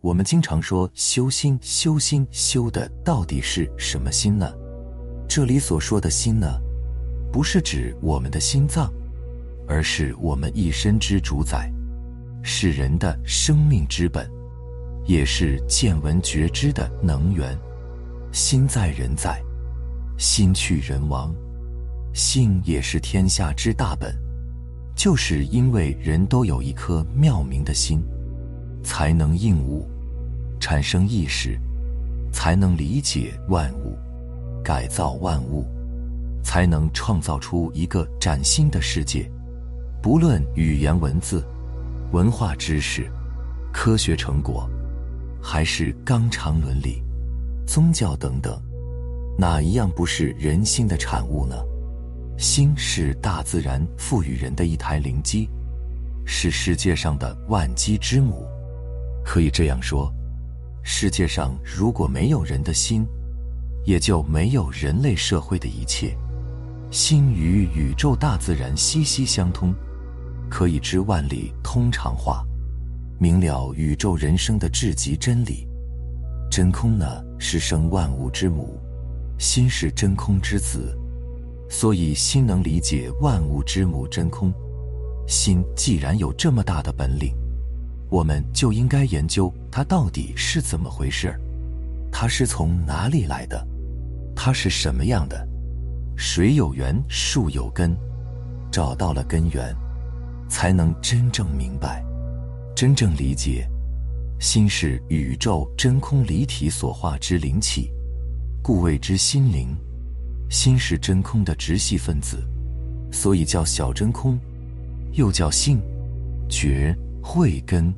我们经常说修心，修心修的到底是什么心呢？这里所说的心呢，不是指我们的心脏，而是我们一身之主宰，是人的生命之本，也是见闻觉知的能源。心在人在，心去人亡。心也是天下之大本，就是因为人都有一颗妙明的心。才能应物，产生意识，才能理解万物，改造万物，才能创造出一个崭新的世界。不论语言文字、文化知识、科学成果，还是纲常伦理、宗教等等，哪一样不是人心的产物呢？心是大自然赋予人的一台灵机，是世界上的万机之母。可以这样说，世界上如果没有人的心，也就没有人类社会的一切。心与宇宙大自然息息相通，可以知万里通常话，明了宇宙人生的至极真理。真空呢，是生万物之母，心是真空之子，所以心能理解万物之母真空。心既然有这么大的本领。我们就应该研究它到底是怎么回事儿，它是从哪里来的，它是什么样的？水有源，树有根，找到了根源，才能真正明白，真正理解。心是宇宙真空离体所化之灵气，故谓之心灵。心是真空的。直系分子，所以叫小真空，又叫性、觉。慧根、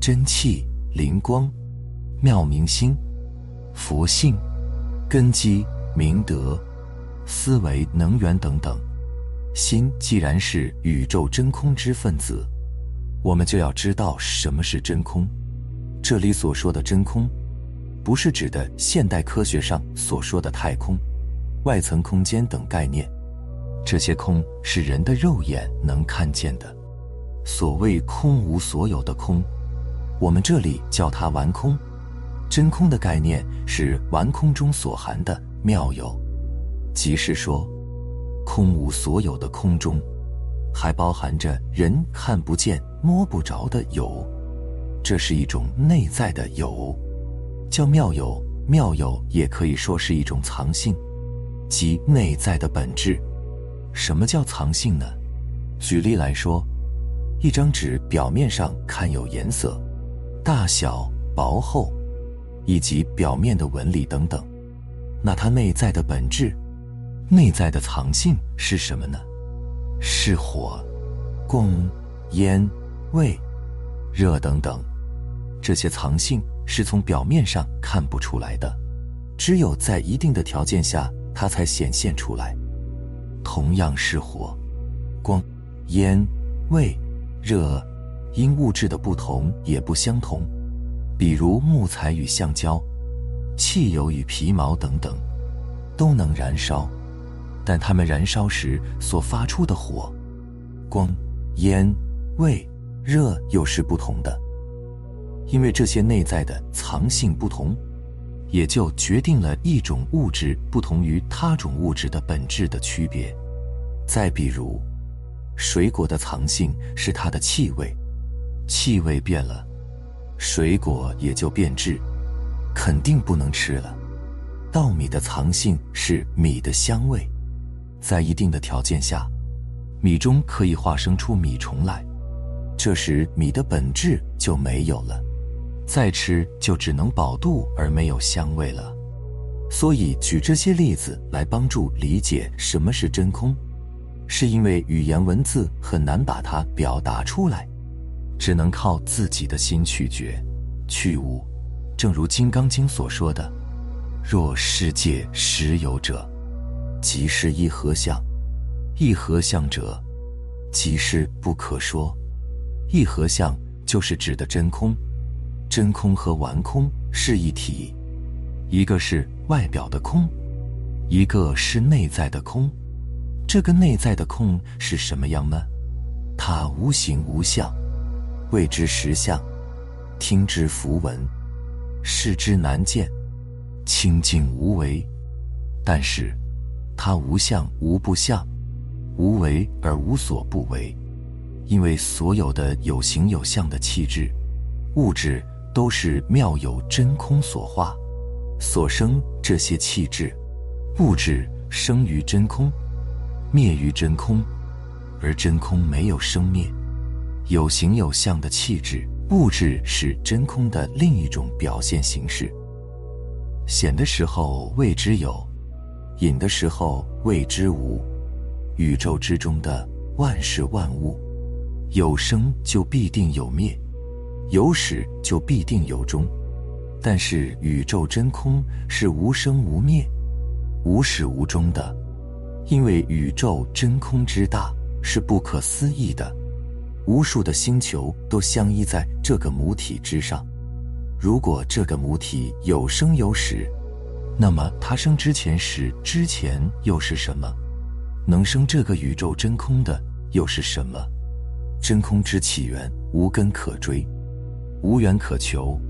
真气、灵光、妙明心、佛性、根基、明德、思维、能源等等。心既然是宇宙真空之分子，我们就要知道什么是真空。这里所说的真空，不是指的现代科学上所说的太空、外层空间等概念，这些空是人的肉眼能看见的。所谓空无所有的空，我们这里叫它完空。真空的概念是完空中所含的妙有，即是说，空无所有的空中，还包含着人看不见、摸不着的有，这是一种内在的有，叫妙有。妙有也可以说是一种藏性，即内在的本质。什么叫藏性呢？举例来说。一张纸表面上看有颜色、大小、薄厚，以及表面的纹理等等，那它内在的本质、内在的藏性是什么呢？是火、光、烟、味、热等等，这些藏性是从表面上看不出来的，只有在一定的条件下，它才显现出来。同样是火、光、烟、味。热，因物质的不同也不相同，比如木材与橡胶，汽油与皮毛等等，都能燃烧，但它们燃烧时所发出的火、光、烟、味、热又是不同的。因为这些内在的藏性不同，也就决定了一种物质不同于他种物质的本质的区别。再比如。水果的藏性是它的气味，气味变了，水果也就变质，肯定不能吃了。稻米的藏性是米的香味，在一定的条件下，米中可以化生出米虫来，这时米的本质就没有了，再吃就只能饱肚而没有香味了。所以举这些例子来帮助理解什么是真空。是因为语言文字很难把它表达出来，只能靠自己的心去觉、去悟。正如《金刚经》所说的：“若世界实有者，即是一合相；一合相者，即是不可说。一合相就是指的真空，真空和完空是一体，一个是外表的空，一个是内在的空。”这个内在的空是什么样呢？它无形无相，谓之实相。听之弗闻，视之难见，清净无为。但是，它无相无不相，无为而无所不为。因为所有的有形有相的气质、物质，都是妙有真空所化，所生这些气质、物质生于真空，灭于真空，而真空没有生灭。有形有相的气质。物质是真空的另一种表现形式。显的时候谓之有，隐的时候谓之无。宇宙之中的万事万物，有生就必定有灭，有始就必定有终。但是宇宙真空是无生无灭、无始无终的，因为宇宙真空之大是不可思议的。无数的星球都相依在这个母体之上。如果这个母体有生有始，那么它生之前时之前又是什么？能生这个宇宙真空的又是什么？真空之起源无根可追，无缘可求，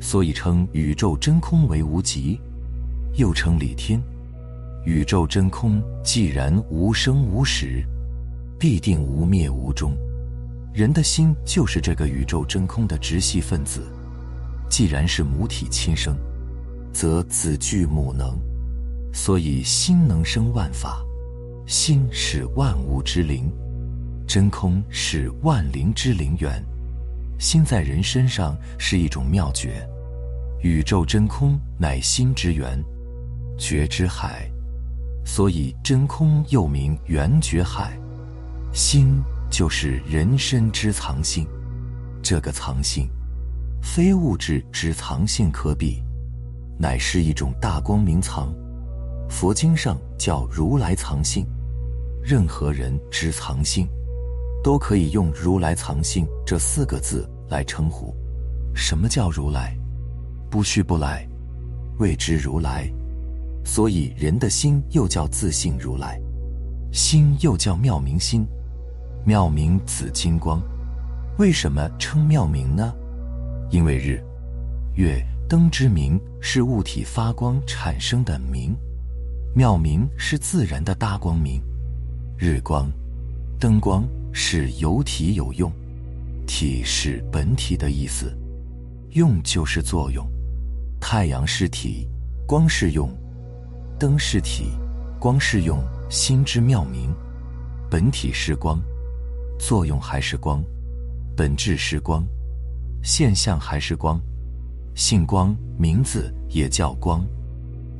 所以称宇宙真空为无极，又称理天。宇宙真空既然无生无始，必定无灭无终。人的心就是这个宇宙真空的直系分子，既然是母体亲生，则子具母能，所以心能生万法，心是万物之灵，真空是万灵之灵源，心在人身上是一种妙觉，宇宙真空乃心之源，觉之海，所以真空又名圆觉海，心。就是人身之藏性，这个藏性，非物质之藏性可比，乃是一种大光明藏。佛经上叫如来藏性，任何人之藏性，都可以用如来藏性这四个字来称呼。什么叫如来？不去不来，谓之如来。所以人的心又叫自性如来，心又叫妙明心。妙明紫金光，为什么称妙明呢？因为日、月、灯之明是物体发光产生的明，妙明是自然的大光明。日光、灯光是有体有用，体是本体的意思，用就是作用。太阳是体，光是用；灯是体，光是用。心之妙明，本体是光。作用还是光，本质是光，现象还是光，性光名字也叫光，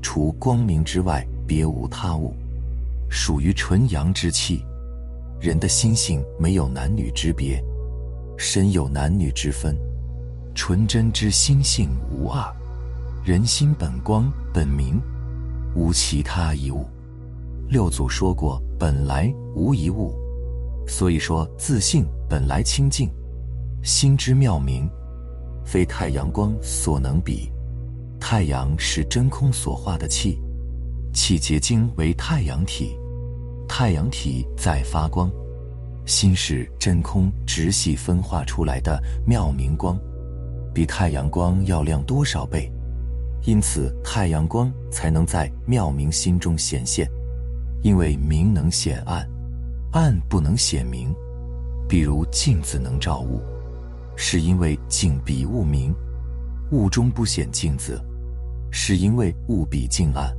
除光明之外别无他物，属于纯阳之气。人的心性没有男女之别，身有男女之分，纯真之心性无二。人心本光本明，无其他一物。六祖说过：“本来无一物。”所以说，自性本来清净，心之妙明，非太阳光所能比。太阳是真空所化的气，气结晶为太阳体，太阳体在发光。心是真空直系分化出来的妙明光，比太阳光要亮多少倍？因此，太阳光才能在妙明心中显现，因为明能显暗。暗不能显明，比如镜子能照物，是因为镜比物明；物中不显镜子，是因为物比镜暗。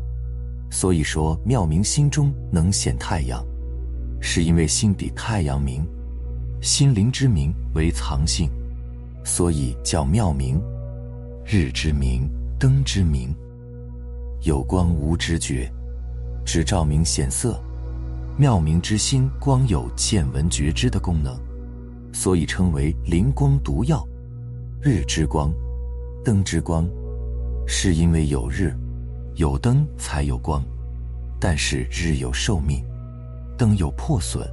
所以说，妙明心中能显太阳，是因为心比太阳明。心灵之明为藏性，所以叫妙明。日之明，灯之明，有光无知觉，只照明显色。妙明之心，光有见闻觉知的功能，所以称为灵光毒药。日之光，灯之光，是因为有日，有灯才有光。但是日有寿命，灯有破损，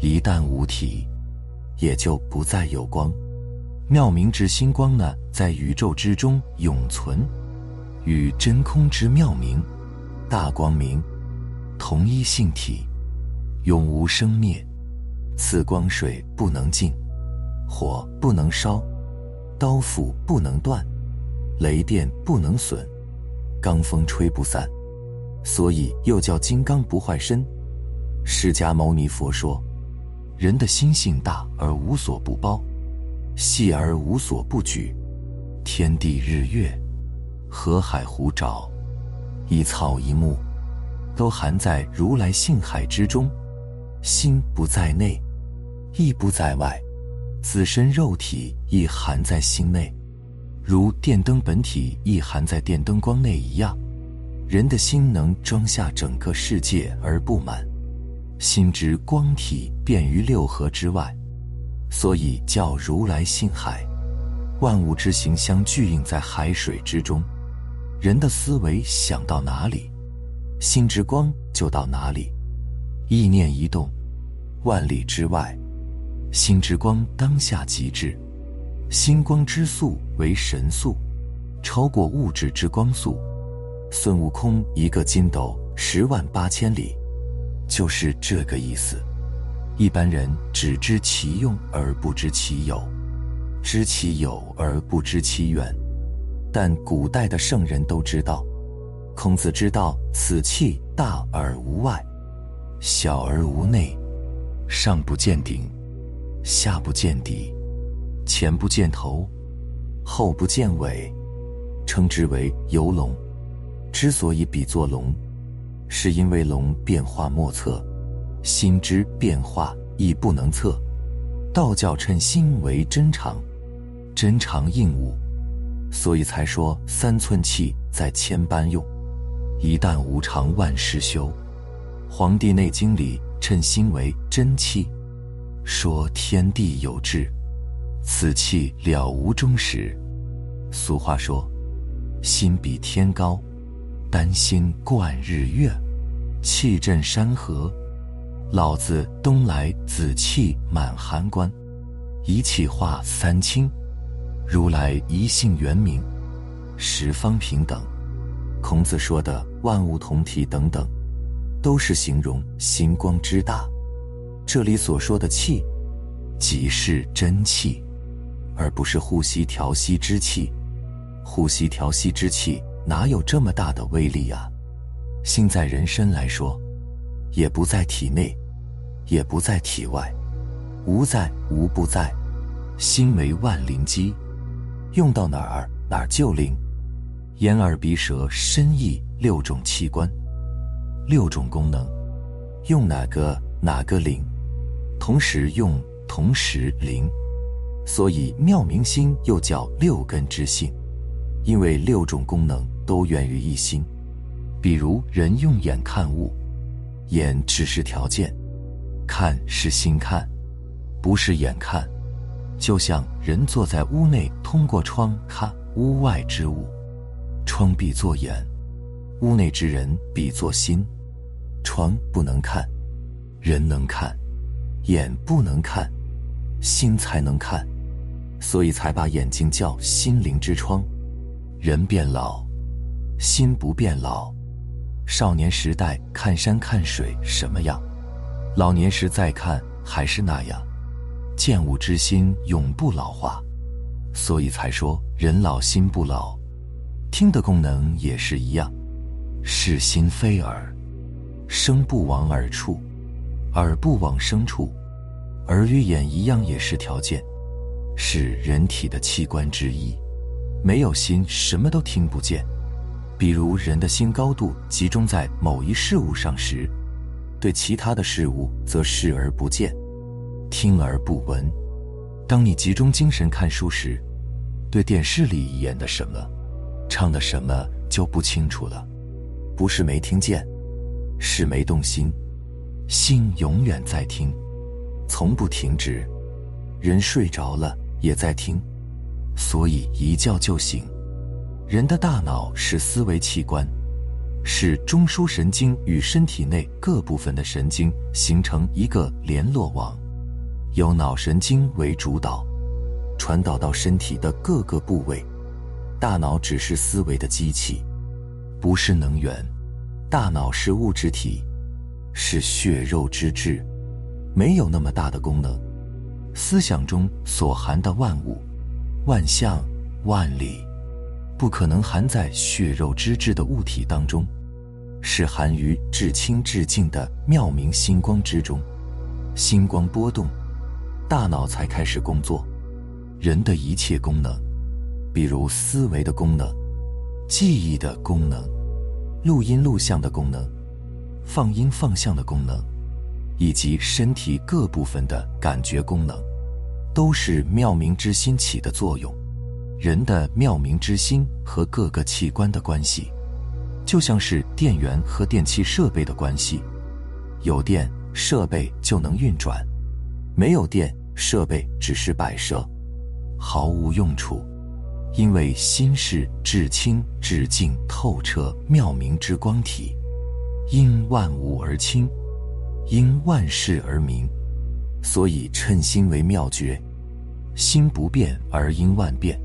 一旦无体，也就不再有光。妙明之心光呢，在宇宙之中永存，与真空之妙明、大光明同一性体。永无生灭，此光水不能净，火不能烧，刀斧不能断，雷电不能损，罡风吹不散，所以又叫金刚不坏身。释迦牟尼佛说，人的心性大而无所不包，细而无所不举，天地日月，河海湖沼，一草一木，都含在如来性海之中。心不在内，意不在外，自身肉体亦含在心内，如电灯本体亦含在电灯光内一样。人的心能装下整个世界而不满，心之光体遍于六合之外，所以叫如来性海。万物之形相聚映在海水之中，人的思维想到哪里，心之光就到哪里。意念一动，万里之外，心之光当下极致，心光之速为神速，超过物质之光速。孙悟空一个筋斗十万八千里，就是这个意思。一般人只知其用而不知其有，知其有而不知其源。但古代的圣人都知道，孔子知道此气大而无外。小而无内，上不见顶，下不见底，前不见头，后不见尾，称之为游龙。之所以比作龙，是因为龙变化莫测，心之变化亦不能测。道教称心为真常，真常应物，所以才说三寸气在千般用，一旦无常万事休。《黄帝内经》里称心为真气，说天地有志，此气了无终始。俗话说，心比天高，丹心贯日月，气震山河。老子东来紫气满函关，一气化三清。如来一性圆明，十方平等。孔子说的万物同体等等。都是形容心光之大，这里所说的气，即是真气，而不是呼吸调息之气。呼吸调息之气哪有这么大的威力啊？心在人身来说，也不在体内，也不在体外，无在无不在。心为万灵机，用到哪儿哪儿就灵。眼耳鼻舌身意六种器官。六种功能，用哪个哪个灵，同时用同时灵，所以妙明心又叫六根之性，因为六种功能都源于一心。比如人用眼看物，眼只是条件，看是心看，不是眼看。就像人坐在屋内，通过窗看屋外之物，窗闭作眼。屋内之人比作心，窗不能看，人能看，眼不能看，心才能看，所以才把眼睛叫心灵之窗。人变老，心不变老。少年时代看山看水什么样，老年时再看还是那样。见物之心永不老化，所以才说人老心不老。听的功能也是一样。是心非耳，声不往耳处，耳不往声处，耳与眼一样也是条件，是人体的器官之一。没有心，什么都听不见。比如人的心高度集中在某一事物上时，对其他的事物则视而不见，听而不闻。当你集中精神看书时，对电视里演的什么，唱的什么就不清楚了。不是没听见，是没动心，心永远在听，从不停止。人睡着了也在听，所以一觉就醒。人的大脑是思维器官，是中枢神经与身体内各部分的神经形成一个联络网，由脑神经为主导，传导到身体的各个部位。大脑只是思维的机器。不是能源，大脑是物质体，是血肉之质，没有那么大的功能。思想中所含的万物，万象、万里，不可能含在血肉之质的物体当中，是含于至清至净的妙明星光之中。星光波动，大脑才开始工作。人的一切功能，比如思维的功能、记忆的功能、录音录像的功能、放音放相的功能，以及身体各部分的感觉功能，都是妙明之心起的作用。人的妙明之心和各个器官的关系，就像是电源和电器设备的关系，有电设备就能运转，没有电设备只是摆设。毫无用处，因为心是至清至净透彻妙明之光体，因万物而清，因万事而明，所以称心为妙觉。心不变而因万变，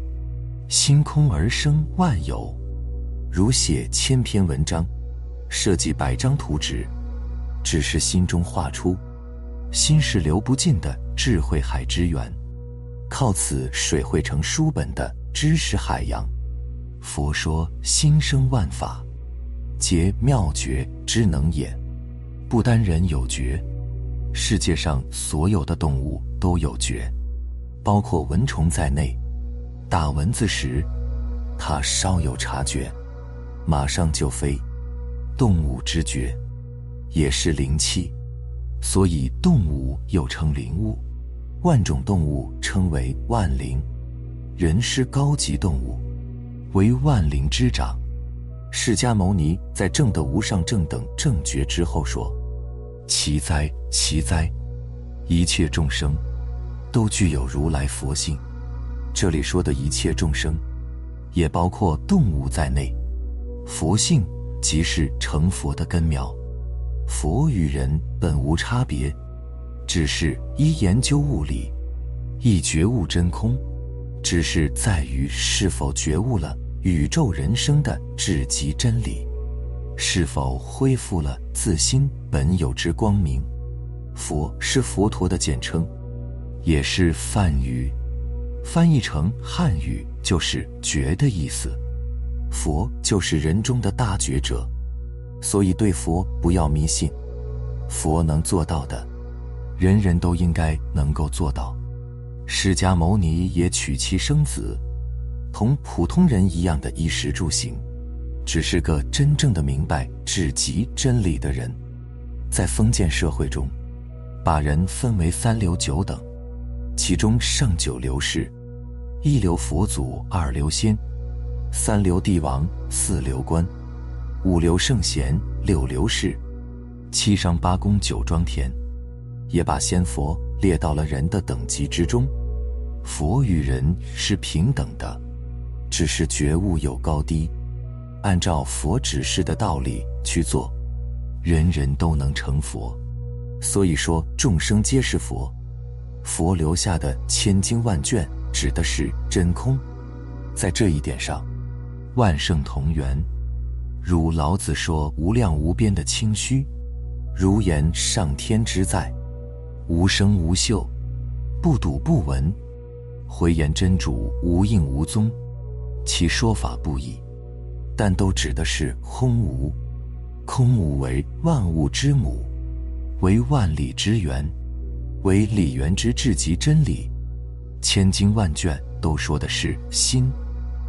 心空而生万有。如写千篇文章，设计百张图纸，只是心中画出，心是流不尽的智慧海之源。靠此水汇成书本的知识海洋。佛说心生万法，皆妙觉之能也。不单人有觉，世界上所有的动物都有觉，包括蚊虫在内。打蚊子时，它稍有察觉，马上就飞。动物之觉，也是灵气，所以动物又称灵物。万种动物称为万灵，人是高级动物，为万灵之长。释迦牟尼在证得无上正等正觉之后说：“奇哉，奇哉！一切众生都具有如来佛性。这里说的一切众生，也包括动物在内。佛性即是成佛的根苗。佛与人本无差别。”只是一研究物理，一觉悟真空，只是在于是否觉悟了宇宙人生的至极真理，是否恢复了自心本有之光明。佛是佛陀的简称，也是梵语，翻译成汉语就是“觉”的意思。佛就是人中的大觉者，所以对佛不要迷信，佛能做到的。人人都应该能够做到。释迦牟尼也娶妻生子，同普通人一样的衣食住行，只是个真正的明白至极真理的人。在封建社会中，把人分为三流九等，其中上九流是：一流佛祖，二流仙，三流帝王，四流官，五流圣贤，六流士，七商八公，九庄田。也把仙佛列到了人的等级之中，佛与人是平等的，只是觉悟有高低，按照佛指示的道理去做，人人都能成佛。所以说众生皆是佛，佛留下的千经万卷指的是真空，在这一点上，万圣同源。如老子说无量无边的清虚，如言上天之在。无声无嗅，不睹不闻，回言真主无影无踪，其说法不一，但都指的是空无。空无为万物之母，为万里之源，为理源之至极真理。千经万卷都说的是心，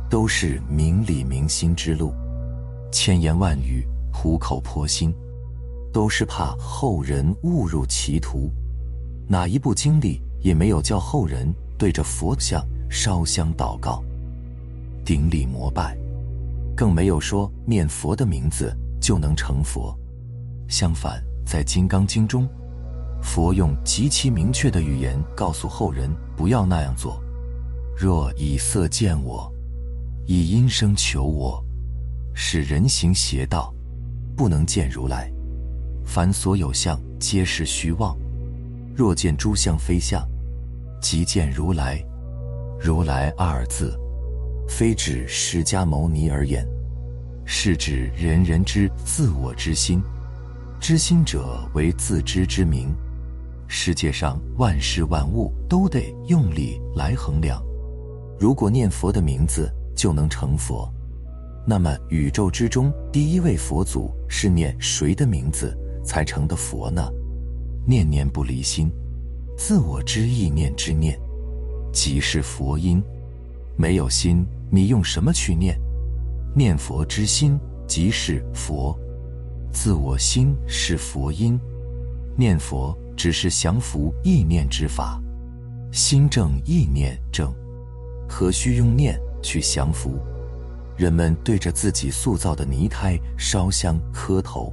都是明理明心之路。千言万语，苦口婆心，都是怕后人误入歧途。哪一部经历也没有叫后人对着佛像烧香祷告、顶礼膜拜，更没有说念佛的名字就能成佛。相反，在《金刚经》中，佛用极其明确的语言告诉后人不要那样做：若以色见我，以音声求我，使人行邪道，不能见如来。凡所有相，皆是虚妄。若见诸相非相，即见如来。如来二字，非指释迦牟尼而言，是指人人之自我之心。知心者为自知之明。世界上万事万物都得用力来衡量，如果念佛的名字就能成佛，那么宇宙之中第一位佛祖是念谁的名字才成的佛呢？念念不离心，自我之意念之念，即是佛音。没有心，你用什么去念？念佛之心即是佛，自我心是佛音。念佛只是降服意念之法，心正意念正，何须用念去降服？人们对着自己塑造的泥胎烧香磕头，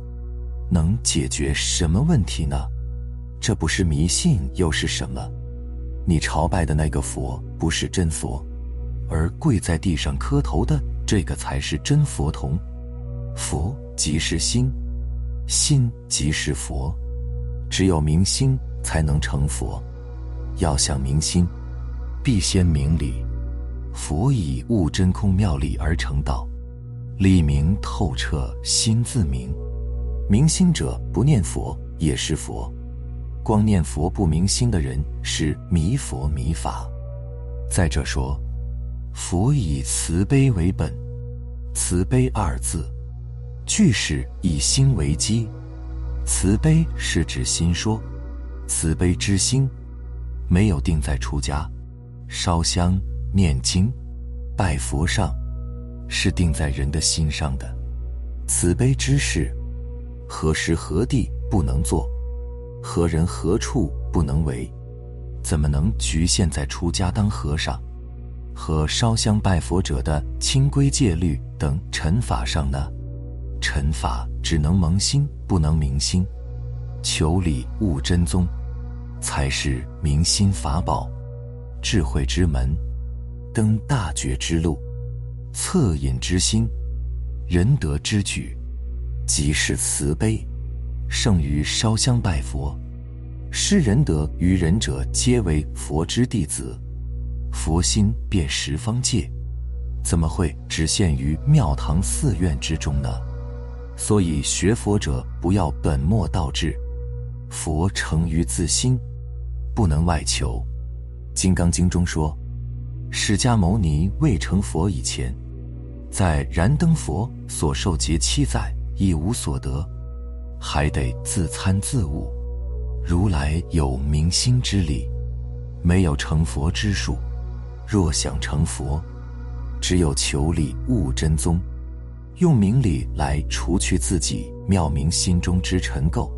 能解决什么问题呢？这不是迷信又是什么？你朝拜的那个佛不是真佛，而跪在地上磕头的这个才是真佛童。佛即是心，心即是佛，只有明心才能成佛。要想明心，必先明理。佛以悟真空妙理而成道，理明透彻，心自明。明心者不念佛也是佛。光念佛不明心的人是迷佛迷法。再者说，佛以慈悲为本，慈悲二字，句式以心为基。慈悲是指心说，慈悲之心，没有定在出家、烧香、念经、拜佛上，是定在人的心上的。慈悲之事，何时何地不能做？何人何处不能为？怎么能局限在出家当和尚和烧香拜佛者的清规戒律等尘法上呢？尘法只能蒙心，不能明心。求理悟真宗，才是明心法宝，智慧之门，登大觉之路，恻隐之心，仁德之举，即是慈悲。胜于烧香拜佛，施仁德于人者，皆为佛之弟子。佛心遍十方界，怎么会只限于庙堂寺院之中呢？所以学佛者不要本末倒置，佛成于自心，不能外求。《金刚经》中说，释迦牟尼未成佛以前，在燃灯佛所受劫七载，一无所得。还得自参自悟，如来有明心之理，没有成佛之术。若想成佛，只有求理悟真宗，用明理来除去自己妙明心中之尘垢，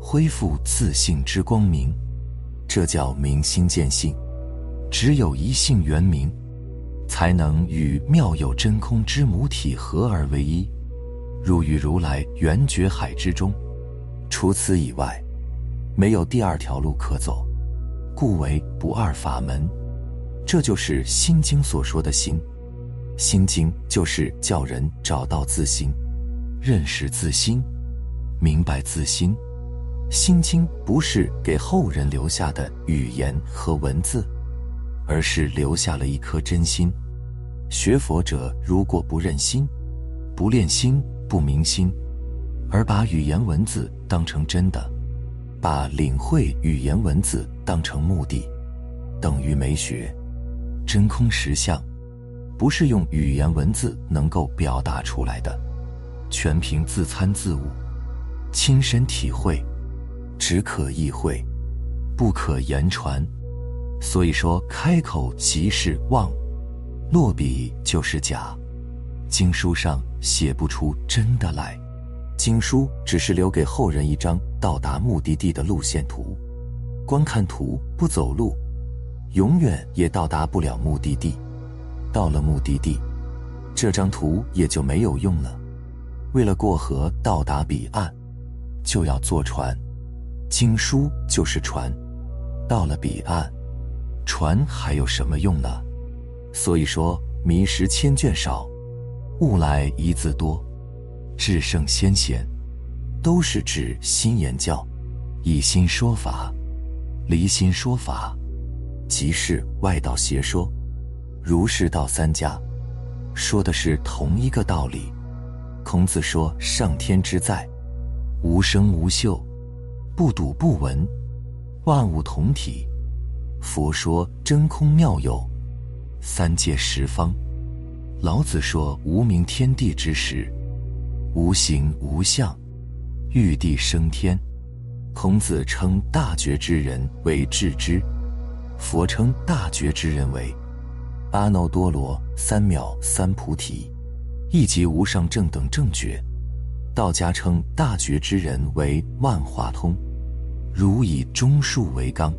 恢复自信之光明，这叫明心见性。只有一性圆明，才能与妙有真空之母体合而为一。入于如来圆觉海之中，除此以外，没有第二条路可走，故为不二法门。这就是《心经》所说的心。《心经》就是叫人找到自心，认识自心，明白自心。《心经》不是给后人留下的语言和文字，而是留下了一颗真心。学佛者如果不认心，不练心。不明心，而把语言文字当成真的，把领会语言文字当成目的，等于没学。真空实相，不是用语言文字能够表达出来的，全凭自参自悟，亲身体会，只可意会，不可言传。所以说，开口即是妄，落笔就是假。经书上写不出真的来，经书只是留给后人一张到达目的地的路线图，光看图不走路，永远也到达不了目的地。到了目的地，这张图也就没有用了。为了过河到达彼岸，就要坐船，经书就是船。到了彼岸，船还有什么用呢？所以说，迷失千卷少。物来一字多，至圣先贤，都是指心言教，以心说法，离心说法，即是外道邪说。儒释道三家，说的是同一个道理。孔子说上天之在，无声无秀，不睹不闻，万物同体。佛说真空妙有，三界十方。老子说：“无名天地之始，无形无相，玉帝升天。”孔子称大觉之人为智之，佛称大觉之人为阿耨多罗三藐三菩提，一即无上正等正觉。道家称大觉之人为万化通，儒以忠恕为纲，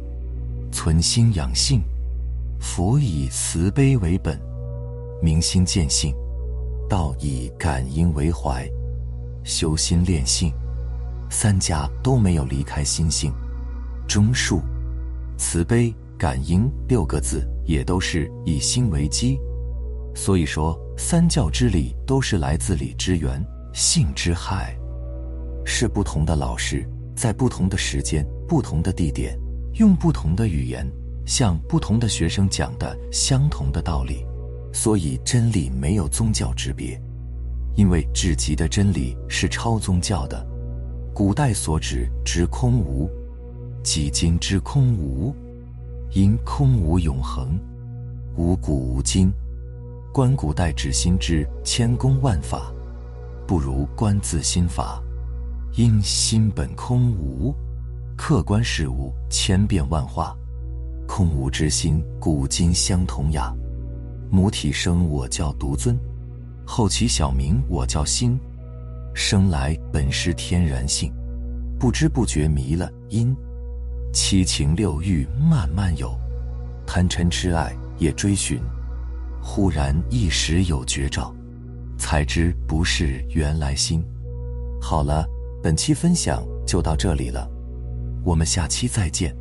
存心养性；佛以慈悲为本，明心见性；道以感应为怀，修心炼性。三家都没有离开心性，忠恕、慈悲、感应六个字也都是以心为基。所以说，三教之理都是来自理之源，性之害。是不同的老师在不同的时间、不同的地点，用不同的语言向不同的学生讲的相同的道理。所以真理没有宗教之别，因为至极的真理是超宗教的。古代所指之空无，即今之空无，因空无永恒，无古无今。观古代指心之千功万法，不如观自心法，因心本空无，客观事物千变万化，空无之心，古今相同呀。母体生我叫独尊，后其小名我叫心。生来本是天然性，不知不觉迷了因，七情六欲慢慢有，贪嗔痴爱也追寻，忽然一时有绝照，才知不是原来心。好了，本期分享就到这里了，我们下期再见。